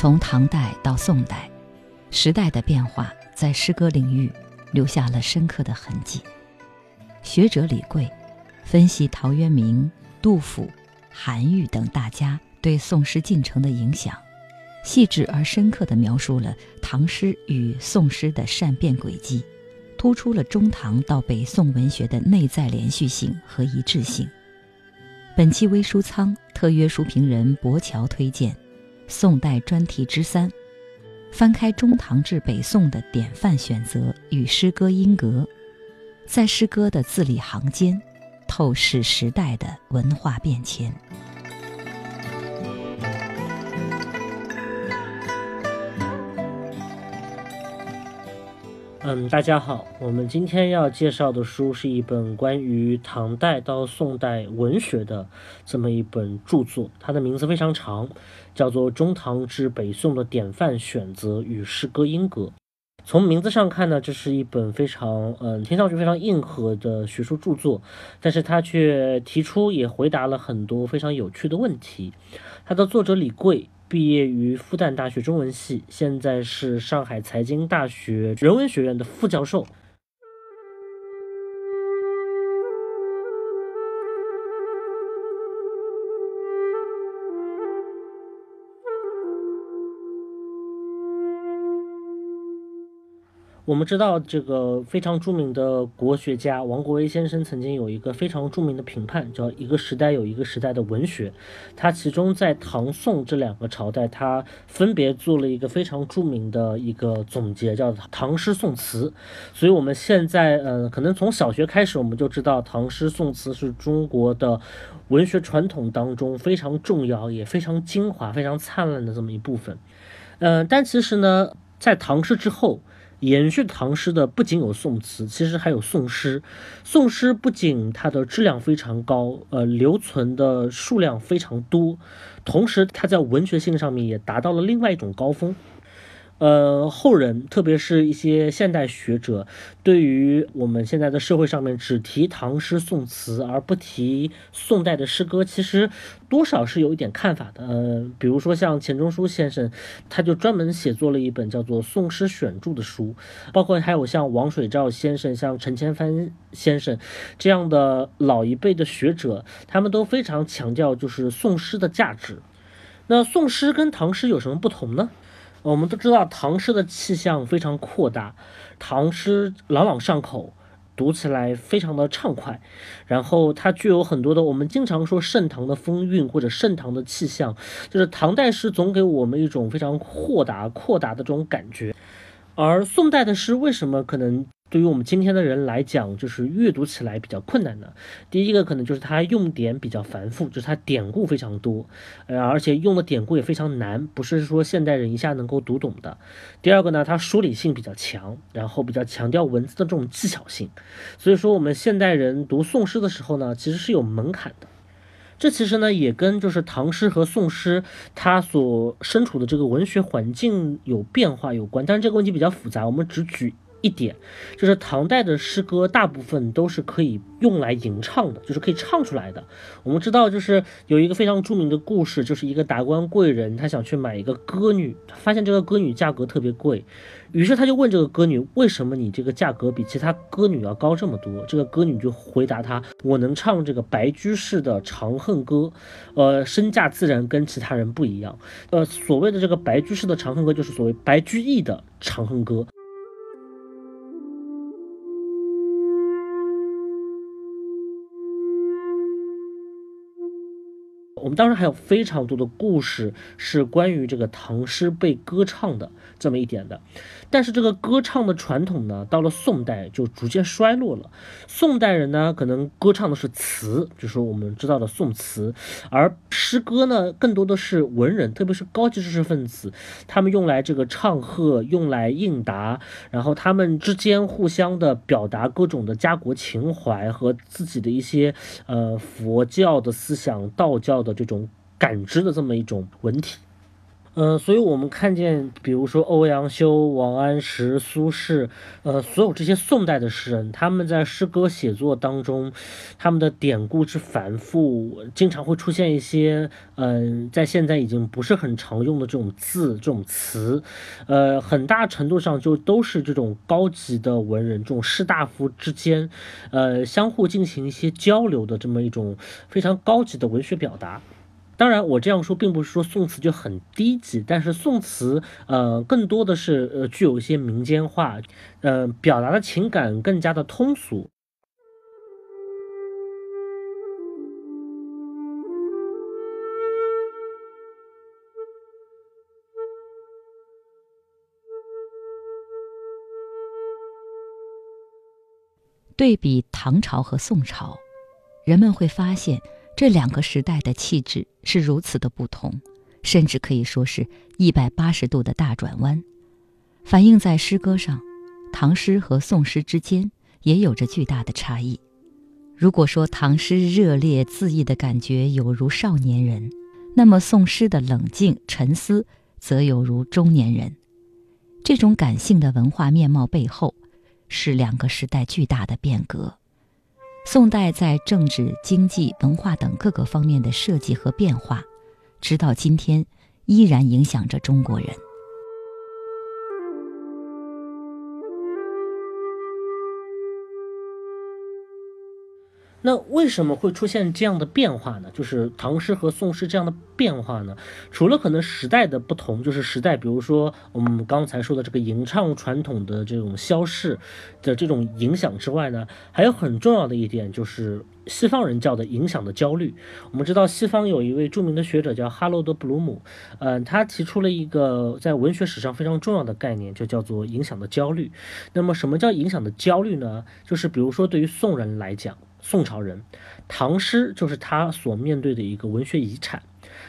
从唐代到宋代，时代的变化在诗歌领域留下了深刻的痕迹。学者李贵分析陶渊明、杜甫、韩愈等大家对宋诗进程的影响，细致而深刻地描述了唐诗与宋诗的善变轨迹，突出了中唐到北宋文学的内在连续性和一致性。本期微书仓特约书评人博乔推荐。宋代专题之三，翻开中唐至北宋的典范选择与诗歌音格，在诗歌的字里行间，透视时代的文化变迁。嗯，大家好，我们今天要介绍的书是一本关于唐代到宋代文学的这么一本著作，它的名字非常长，叫做《中唐至北宋的典范选择与诗歌音格》。从名字上看呢，这是一本非常嗯听上去非常硬核的学术著作，但是它却提出也回答了很多非常有趣的问题。它的作者李贵。毕业于复旦大学中文系，现在是上海财经大学人文学院的副教授。我们知道，这个非常著名的国学家王国维先生曾经有一个非常著名的评判，叫“一个时代有一个时代的文学”。他其中在唐宋这两个朝代，他分别做了一个非常著名的一个总结，叫“唐诗宋词”。所以，我们现在，呃，可能从小学开始，我们就知道唐诗宋词是中国的文学传统当中非常重要、也非常精华、非常灿烂的这么一部分。嗯，但其实呢，在唐诗之后。延续唐诗的不仅有宋词，其实还有宋诗。宋诗不仅它的质量非常高，呃，留存的数量非常多，同时它在文学性上面也达到了另外一种高峰。呃，后人，特别是一些现代学者，对于我们现在的社会上面只提唐诗宋词而不提宋代的诗歌，其实多少是有一点看法的。呃，比如说像钱钟书先生，他就专门写作了一本叫做《宋诗选注》的书，包括还有像王水照先生、像陈千帆先生这样的老一辈的学者，他们都非常强调就是宋诗的价值。那宋诗跟唐诗有什么不同呢？我们都知道唐诗的气象非常阔大，唐诗朗朗上口，读起来非常的畅快，然后它具有很多的我们经常说盛唐的风韵或者盛唐的气象，就是唐代诗总给我们一种非常豁达阔达的这种感觉，而宋代的诗为什么可能？对于我们今天的人来讲，就是阅读起来比较困难的。第一个可能就是它用典比较繁复，就是它典故非常多，呃，而且用的典故也非常难，不是说现代人一下能够读懂的。第二个呢，它梳理性比较强，然后比较强调文字的这种技巧性，所以说我们现代人读宋诗的时候呢，其实是有门槛的。这其实呢也跟就是唐诗和宋诗它所身处的这个文学环境有变化有关，但是这个问题比较复杂，我们只举。一点就是唐代的诗歌大部分都是可以用来吟唱的，就是可以唱出来的。我们知道，就是有一个非常著名的故事，就是一个达官贵人，他想去买一个歌女，发现这个歌女价格特别贵，于是他就问这个歌女：“为什么你这个价格比其他歌女要高这么多？”这个歌女就回答他：“我能唱这个白居士的《长恨歌》，呃，身价自然跟其他人不一样。呃，所谓的这个白居士的《长恨歌》，就是所谓白居易的《长恨歌》。”们当时还有非常多的故事是关于这个唐诗被歌唱的这么一点的，但是这个歌唱的传统呢，到了宋代就逐渐衰落了。宋代人呢，可能歌唱的是词，就是我们知道的宋词，而诗歌呢，更多的是文人，特别是高级知识分子，他们用来这个唱和，用来应答，然后他们之间互相的表达各种的家国情怀和自己的一些呃佛教的思想、道教的。这种感知的这么一种文体，呃，所以我们看见，比如说欧阳修、王安石、苏轼，呃，所有这些宋代的诗人，他们在诗歌写作当中，他们的典故之繁复，经常会出现一些，嗯，在现在已经不是很常用的这种字、这种词，呃，很大程度上就都是这种高级的文人、这种士大夫之间，呃，相互进行一些交流的这么一种非常高级的文学表达。当然，我这样说并不是说宋词就很低级，但是宋词，呃，更多的是呃具有一些民间化，呃，表达的情感更加的通俗。对比唐朝和宋朝，人们会发现。这两个时代的气质是如此的不同，甚至可以说是一百八十度的大转弯，反映在诗歌上，唐诗和宋诗之间也有着巨大的差异。如果说唐诗热烈恣意的感觉有如少年人，那么宋诗的冷静沉思则有如中年人。这种感性的文化面貌背后，是两个时代巨大的变革。宋代在政治、经济、文化等各个方面的设计和变化，直到今天依然影响着中国人。那为什么会出现这样的变化呢？就是唐诗和宋诗这样的变化呢？除了可能时代的不同，就是时代，比如说我们刚才说的这个吟唱传统的这种消逝的这种影响之外呢，还有很重要的一点就是西方人叫的影响的焦虑。我们知道西方有一位著名的学者叫哈罗德·布鲁姆，嗯，他提出了一个在文学史上非常重要的概念，就叫做影响的焦虑。那么什么叫影响的焦虑呢？就是比如说对于宋人来讲。宋朝人，唐诗就是他所面对的一个文学遗产。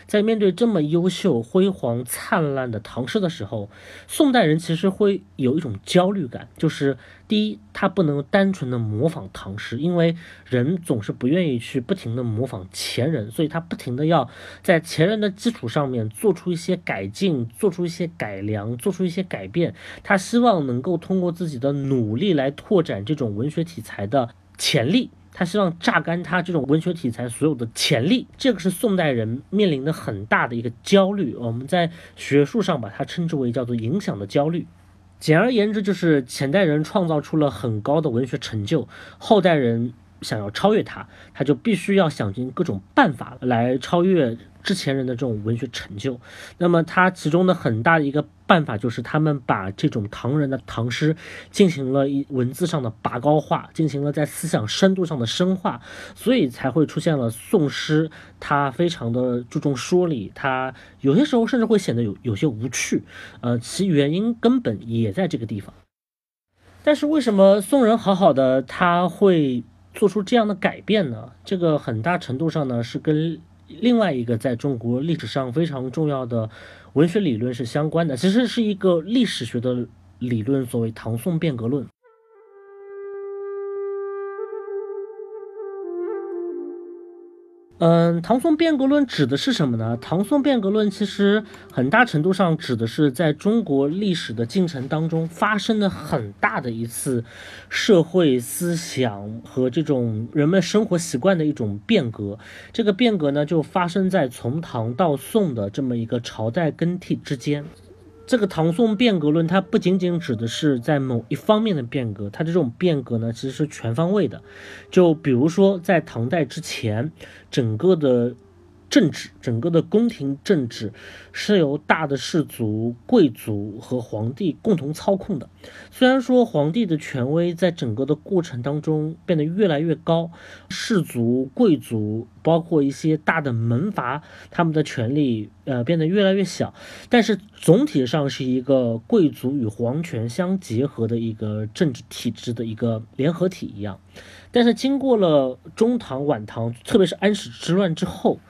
在面对这么优秀、辉煌、灿烂的唐诗的时候，宋代人其实会有一种焦虑感，就是第一，他不能单纯的模仿唐诗，因为人总是不愿意去不停的模仿前人，所以他不停的要在前人的基础上面做出一些改进，做出一些改良，做出一些改变。他希望能够通过自己的努力来拓展这种文学题材的潜力。他希望榨干他这种文学题材所有的潜力，这个是宋代人面临的很大的一个焦虑。我们在学术上把它称之为叫做影响的焦虑。简而言之，就是前代人创造出了很高的文学成就，后代人想要超越他，他就必须要想尽各种办法来超越。之前人的这种文学成就，那么他其中的很大的一个办法就是他们把这种唐人的唐诗进行了一文字上的拔高化，进行了在思想深度上的深化，所以才会出现了宋诗。它非常的注重说理，他有些时候甚至会显得有有些无趣。呃，其原因根本也在这个地方。但是为什么宋人好好的他会做出这样的改变呢？这个很大程度上呢是跟。另外一个在中国历史上非常重要的文学理论是相关的，其实是一个历史学的理论，所谓唐宋变革论。嗯，唐宋变革论指的是什么呢？唐宋变革论其实很大程度上指的是在中国历史的进程当中发生的很大的一次社会思想和这种人们生活习惯的一种变革。这个变革呢，就发生在从唐到宋的这么一个朝代更替之间。这个唐宋变革论，它不仅仅指的是在某一方面的变革，它的这种变革呢，其实是全方位的。就比如说，在唐代之前，整个的。政治整个的宫廷政治是由大的氏族、贵族和皇帝共同操控的。虽然说皇帝的权威在整个的过程当中变得越来越高，氏族、贵族包括一些大的门阀，他们的权力呃变得越来越小，但是总体上是一个贵族与皇权相结合的一个政治体制的一个联合体一样。但是经过了中唐、晚唐，特别是安史之乱之后。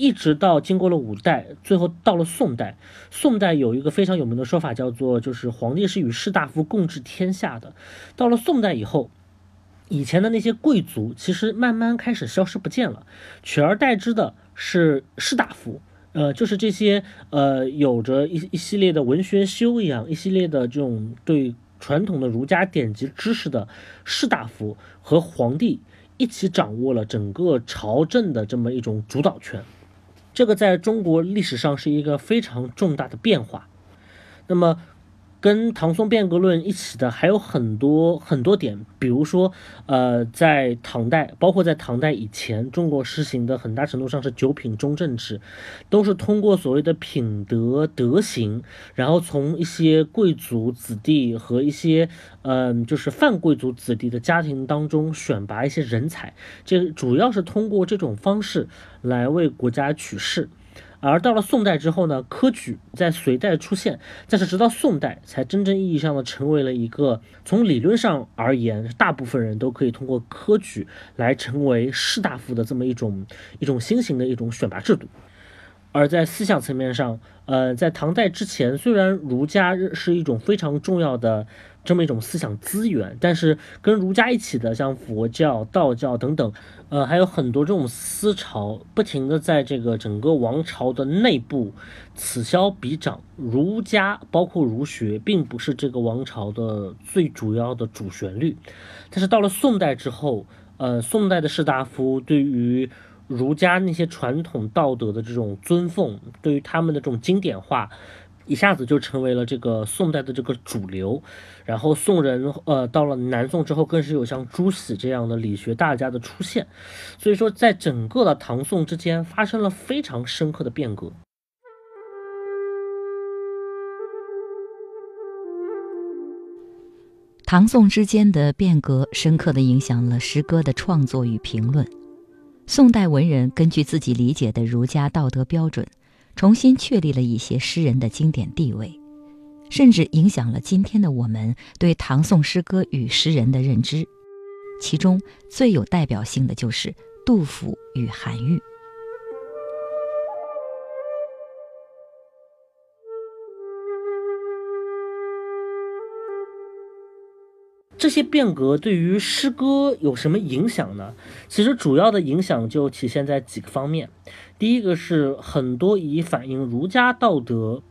一直到经过了五代，最后到了宋代。宋代有一个非常有名的说法，叫做就是皇帝是与士大夫共治天下的。到了宋代以后，以前的那些贵族其实慢慢开始消失不见了，取而代之的是士大夫。呃，就是这些呃，有着一一系列的文学修养，一系列的这种对传统的儒家典籍知识的士大夫和皇帝一起掌握了整个朝政的这么一种主导权。这个在中国历史上是一个非常重大的变化。那么。跟唐宋变革论一起的还有很多很多点，比如说，呃，在唐代，包括在唐代以前，中国实行的很大程度上是九品中正制，都是通过所谓的品德德行，然后从一些贵族子弟和一些，嗯，就是泛贵族子弟的家庭当中选拔一些人才，这主要是通过这种方式来为国家取士。而到了宋代之后呢，科举在隋代出现，但是直到宋代才真正意义上的成为了一个从理论上而言，大部分人都可以通过科举来成为士大夫的这么一种 一种新型的一种选拔制度。而在思想层面上，呃，在唐代之前，虽然儒家是一种非常重要的。这么一种思想资源，但是跟儒家一起的，像佛教、道教等等，呃，还有很多这种思潮，不停的在这个整个王朝的内部此消彼长。儒家包括儒学，并不是这个王朝的最主要的主旋律。但是到了宋代之后，呃，宋代的士大夫对于儒家那些传统道德的这种尊奉，对于他们的这种经典化。一下子就成为了这个宋代的这个主流，然后宋人呃到了南宋之后，更是有像朱熹这样的理学大家的出现，所以说在整个的唐宋之间发生了非常深刻的变革。唐宋之间的变革深刻的影响了诗歌的创作与评论，宋代文人根据自己理解的儒家道德标准。重新确立了一些诗人的经典地位，甚至影响了今天的我们对唐宋诗歌与诗人的认知。其中最有代表性的就是杜甫与韩愈。这些变革对于诗歌有什么影响呢？其实主要的影响就体现在几个方面。第一个是很多以反映儒家道德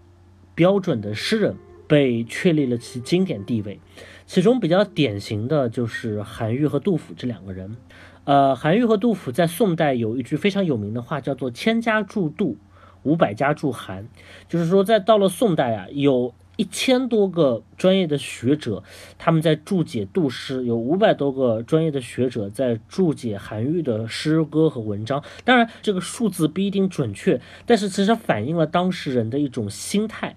标准的诗人被确立了其经典地位，其中比较典型的就是韩愈和杜甫这两个人。呃，韩愈和杜甫在宋代有一句非常有名的话，叫做“千家注杜，五百家注韩”，就是说在到了宋代啊，有。一千多个专业的学者，他们在注解杜诗；有五百多个专业的学者在注解韩愈的诗歌和文章。当然，这个数字不一定准确，但是其实反映了当时人的一种心态。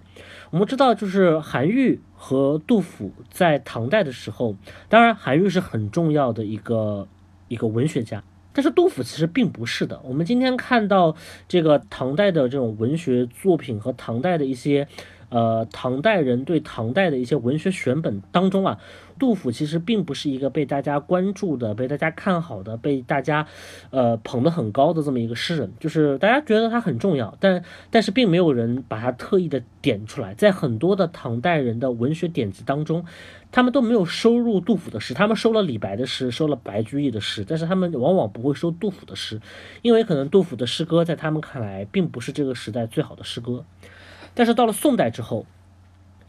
我们知道，就是韩愈和杜甫在唐代的时候，当然韩愈是很重要的一个一个文学家，但是杜甫其实并不是的。我们今天看到这个唐代的这种文学作品和唐代的一些。呃，唐代人对唐代的一些文学选本当中啊，杜甫其实并不是一个被大家关注的、被大家看好的、被大家呃捧得很高的这么一个诗人。就是大家觉得他很重要，但但是并没有人把他特意的点出来。在很多的唐代人的文学典籍当中，他们都没有收入杜甫的诗，他们收了李白的诗，收了白居易的诗，但是他们往往不会收杜甫的诗，因为可能杜甫的诗歌在他们看来并不是这个时代最好的诗歌。但是到了宋代之后，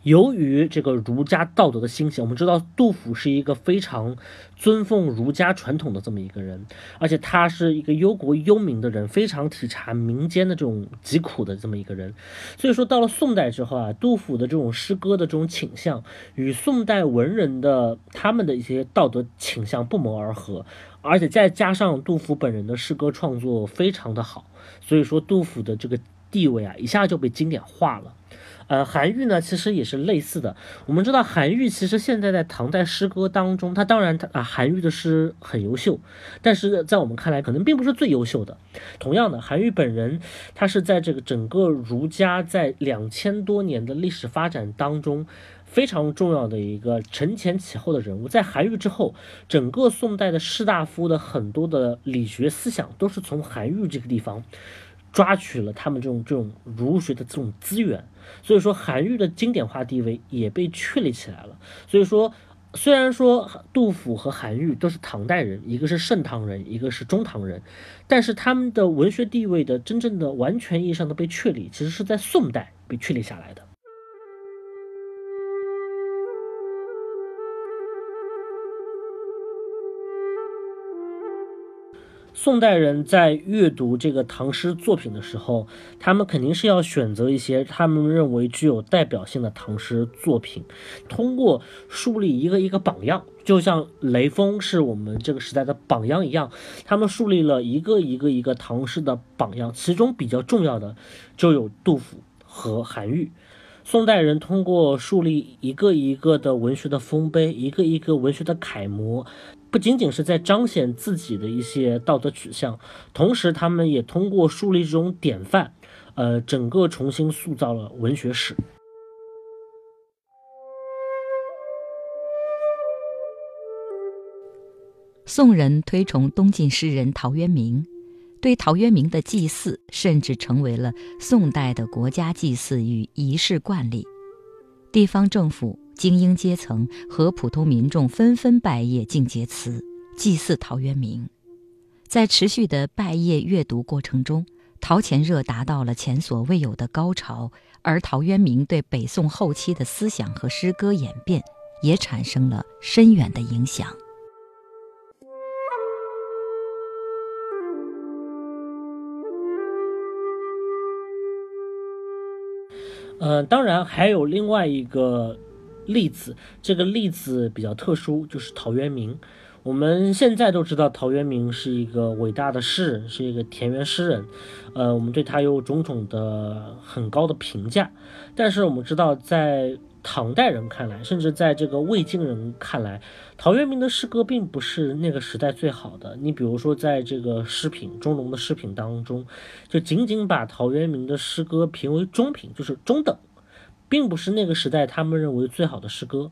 由于这个儒家道德的兴起，我们知道杜甫是一个非常尊奉儒家传统的这么一个人，而且他是一个忧国忧民的人，非常体察民间的这种疾苦的这么一个人。所以说到了宋代之后啊，杜甫的这种诗歌的这种倾向与宋代文人的他们的一些道德倾向不谋而合，而且再加上杜甫本人的诗歌创作非常的好，所以说杜甫的这个。地位啊，一下就被经典化了。呃，韩愈呢，其实也是类似的。我们知道，韩愈其实现在在唐代诗歌当中，他当然他啊，韩愈的诗很优秀，但是在我们看来，可能并不是最优秀的。同样的，韩愈本人，他是在这个整个儒家在两千多年的历史发展当中非常重要的一个承前启后的人物。在韩愈之后，整个宋代的士大夫的很多的理学思想都是从韩愈这个地方。抓取了他们这种这种儒学的这种资源，所以说韩愈的经典化地位也被确立起来了。所以说，虽然说杜甫和韩愈都是唐代人，一个是盛唐人，一个是中唐人，但是他们的文学地位的真正的完全意义上的被确立，其实是在宋代被确立下来的。宋代人在阅读这个唐诗作品的时候，他们肯定是要选择一些他们认为具有代表性的唐诗作品，通过树立一个一个榜样，就像雷锋是我们这个时代的榜样一样，他们树立了一个一个一个唐诗的榜样，其中比较重要的就有杜甫和韩愈。宋代人通过树立一个一个的文学的丰碑，一个一个文学的楷模。不仅仅是在彰显自己的一些道德取向，同时他们也通过树立这种典范，呃，整个重新塑造了文学史。宋人推崇东晋诗人陶渊明，对陶渊明的祭祀甚至成为了宋代的国家祭祀与仪式惯例，地方政府。精英阶层和普通民众纷纷拜谒敬节祠，祭祀陶渊明。在持续的拜谒阅读过程中，陶潜热达到了前所未有的高潮，而陶渊明对北宋后期的思想和诗歌演变也产生了深远的影响。嗯，当然还有另外一个。例子，这个例子比较特殊，就是陶渊明。我们现在都知道陶渊明是一个伟大的诗人，是一个田园诗人。呃，我们对他有种种的很高的评价。但是我们知道，在唐代人看来，甚至在这个魏晋人看来，陶渊明的诗歌并不是那个时代最好的。你比如说，在这个诗品中农的诗品当中，就仅仅把陶渊明的诗歌评为中品，就是中等。并不是那个时代他们认为最好的诗歌。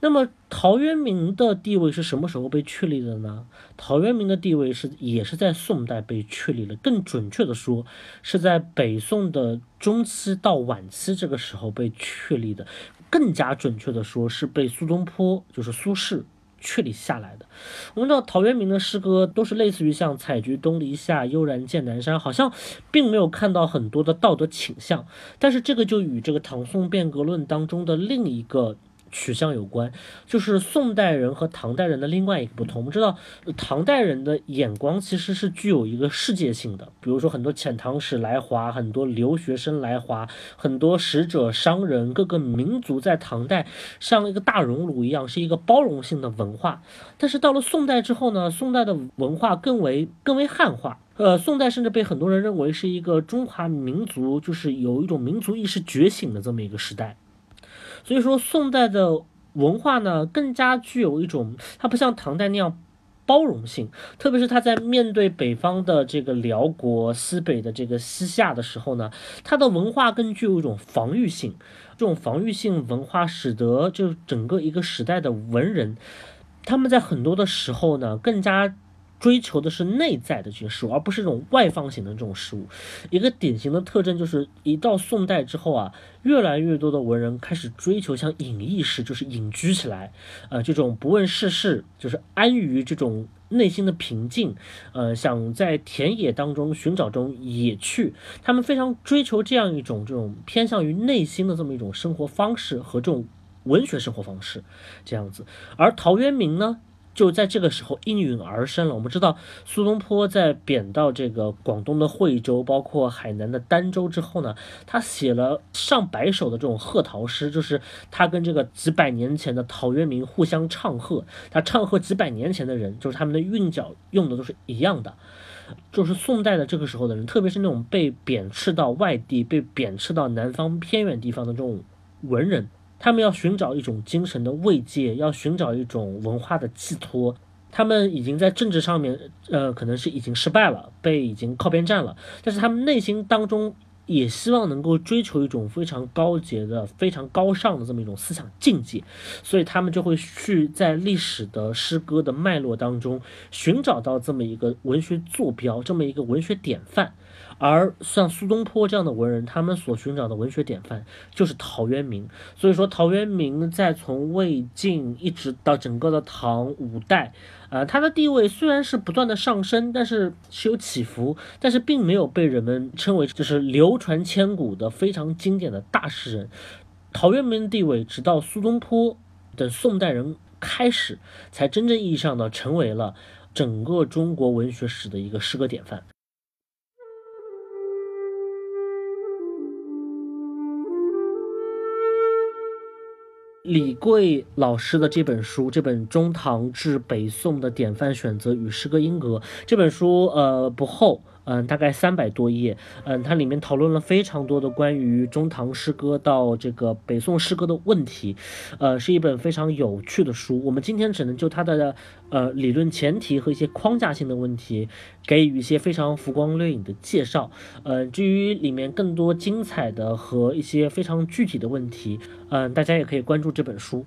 那么陶渊明的地位是什么时候被确立的呢？陶渊明的地位是也是在宋代被确立了。更准确的说，是在北宋的中期到晚期这个时候被确立的。更加准确的说，是被苏东坡，就是苏轼。确立下来的。我们知道陶渊明的诗歌都是类似于像“采菊东篱下，悠然见南山”，好像并没有看到很多的道德倾向。但是这个就与这个唐宋变革论当中的另一个。取向有关，就是宋代人和唐代人的另外一个不同。我们知道，唐代人的眼光其实是具有一个世界性的，比如说很多遣唐使来华，很多留学生来华，很多使者、商人，各个民族在唐代像一个大熔炉一样，是一个包容性的文化。但是到了宋代之后呢，宋代的文化更为更为汉化。呃，宋代甚至被很多人认为是一个中华民族就是有一种民族意识觉醒的这么一个时代。所以说，宋代的文化呢，更加具有一种，它不像唐代那样包容性，特别是他在面对北方的这个辽国、西北的这个西夏的时候呢，它的文化更具有一种防御性。这种防御性文化使得就整个一个时代的文人，他们在很多的时候呢，更加。追求的是内在的这些事物，而不是这种外放型的这种事物。一个典型的特征就是，一到宋代之后啊，越来越多的文人开始追求像隐逸式，就是隐居起来，呃，这种不问世事，就是安于这种内心的平静，呃，想在田野当中寻找这种野趣。他们非常追求这样一种这种偏向于内心的这么一种生活方式和这种文学生活方式，这样子。而陶渊明呢？就在这个时候应运而生了。我们知道，苏东坡在贬到这个广东的惠州，包括海南的儋州之后呢，他写了上百首的这种贺陶诗，就是他跟这个几百年前的陶渊明互相唱和。他唱和几百年前的人，就是他们的韵脚用的都是一样的。就是宋代的这个时候的人，特别是那种被贬斥到外地、被贬斥到南方偏远地方的这种文人。他们要寻找一种精神的慰藉，要寻找一种文化的寄托。他们已经在政治上面，呃，可能是已经失败了，被已经靠边站了。但是他们内心当中也希望能够追求一种非常高洁的、非常高尚的这么一种思想境界，所以他们就会去在历史的诗歌的脉络当中寻找到这么一个文学坐标，这么一个文学典范。而像苏东坡这样的文人，他们所寻找的文学典范就是陶渊明。所以说，陶渊明在从魏晋一直到整个的唐五代，呃，他的地位虽然是不断的上升，但是是有起伏，但是并没有被人们称为就是流传千古的非常经典的大诗人。陶渊明的地位，直到苏东坡等宋代人开始，才真正意义上的成为了整个中国文学史的一个诗歌典范。李贵老师的这本书，这本中唐至北宋的典范选择与诗歌音格这本书，呃，不厚。嗯，大概三百多页。嗯，它里面讨论了非常多的关于中唐诗歌到这个北宋诗歌的问题，呃，是一本非常有趣的书。我们今天只能就它的呃理论前提和一些框架性的问题，给予一些非常浮光掠影的介绍。呃，至于里面更多精彩的和一些非常具体的问题，嗯，大家也可以关注这本书。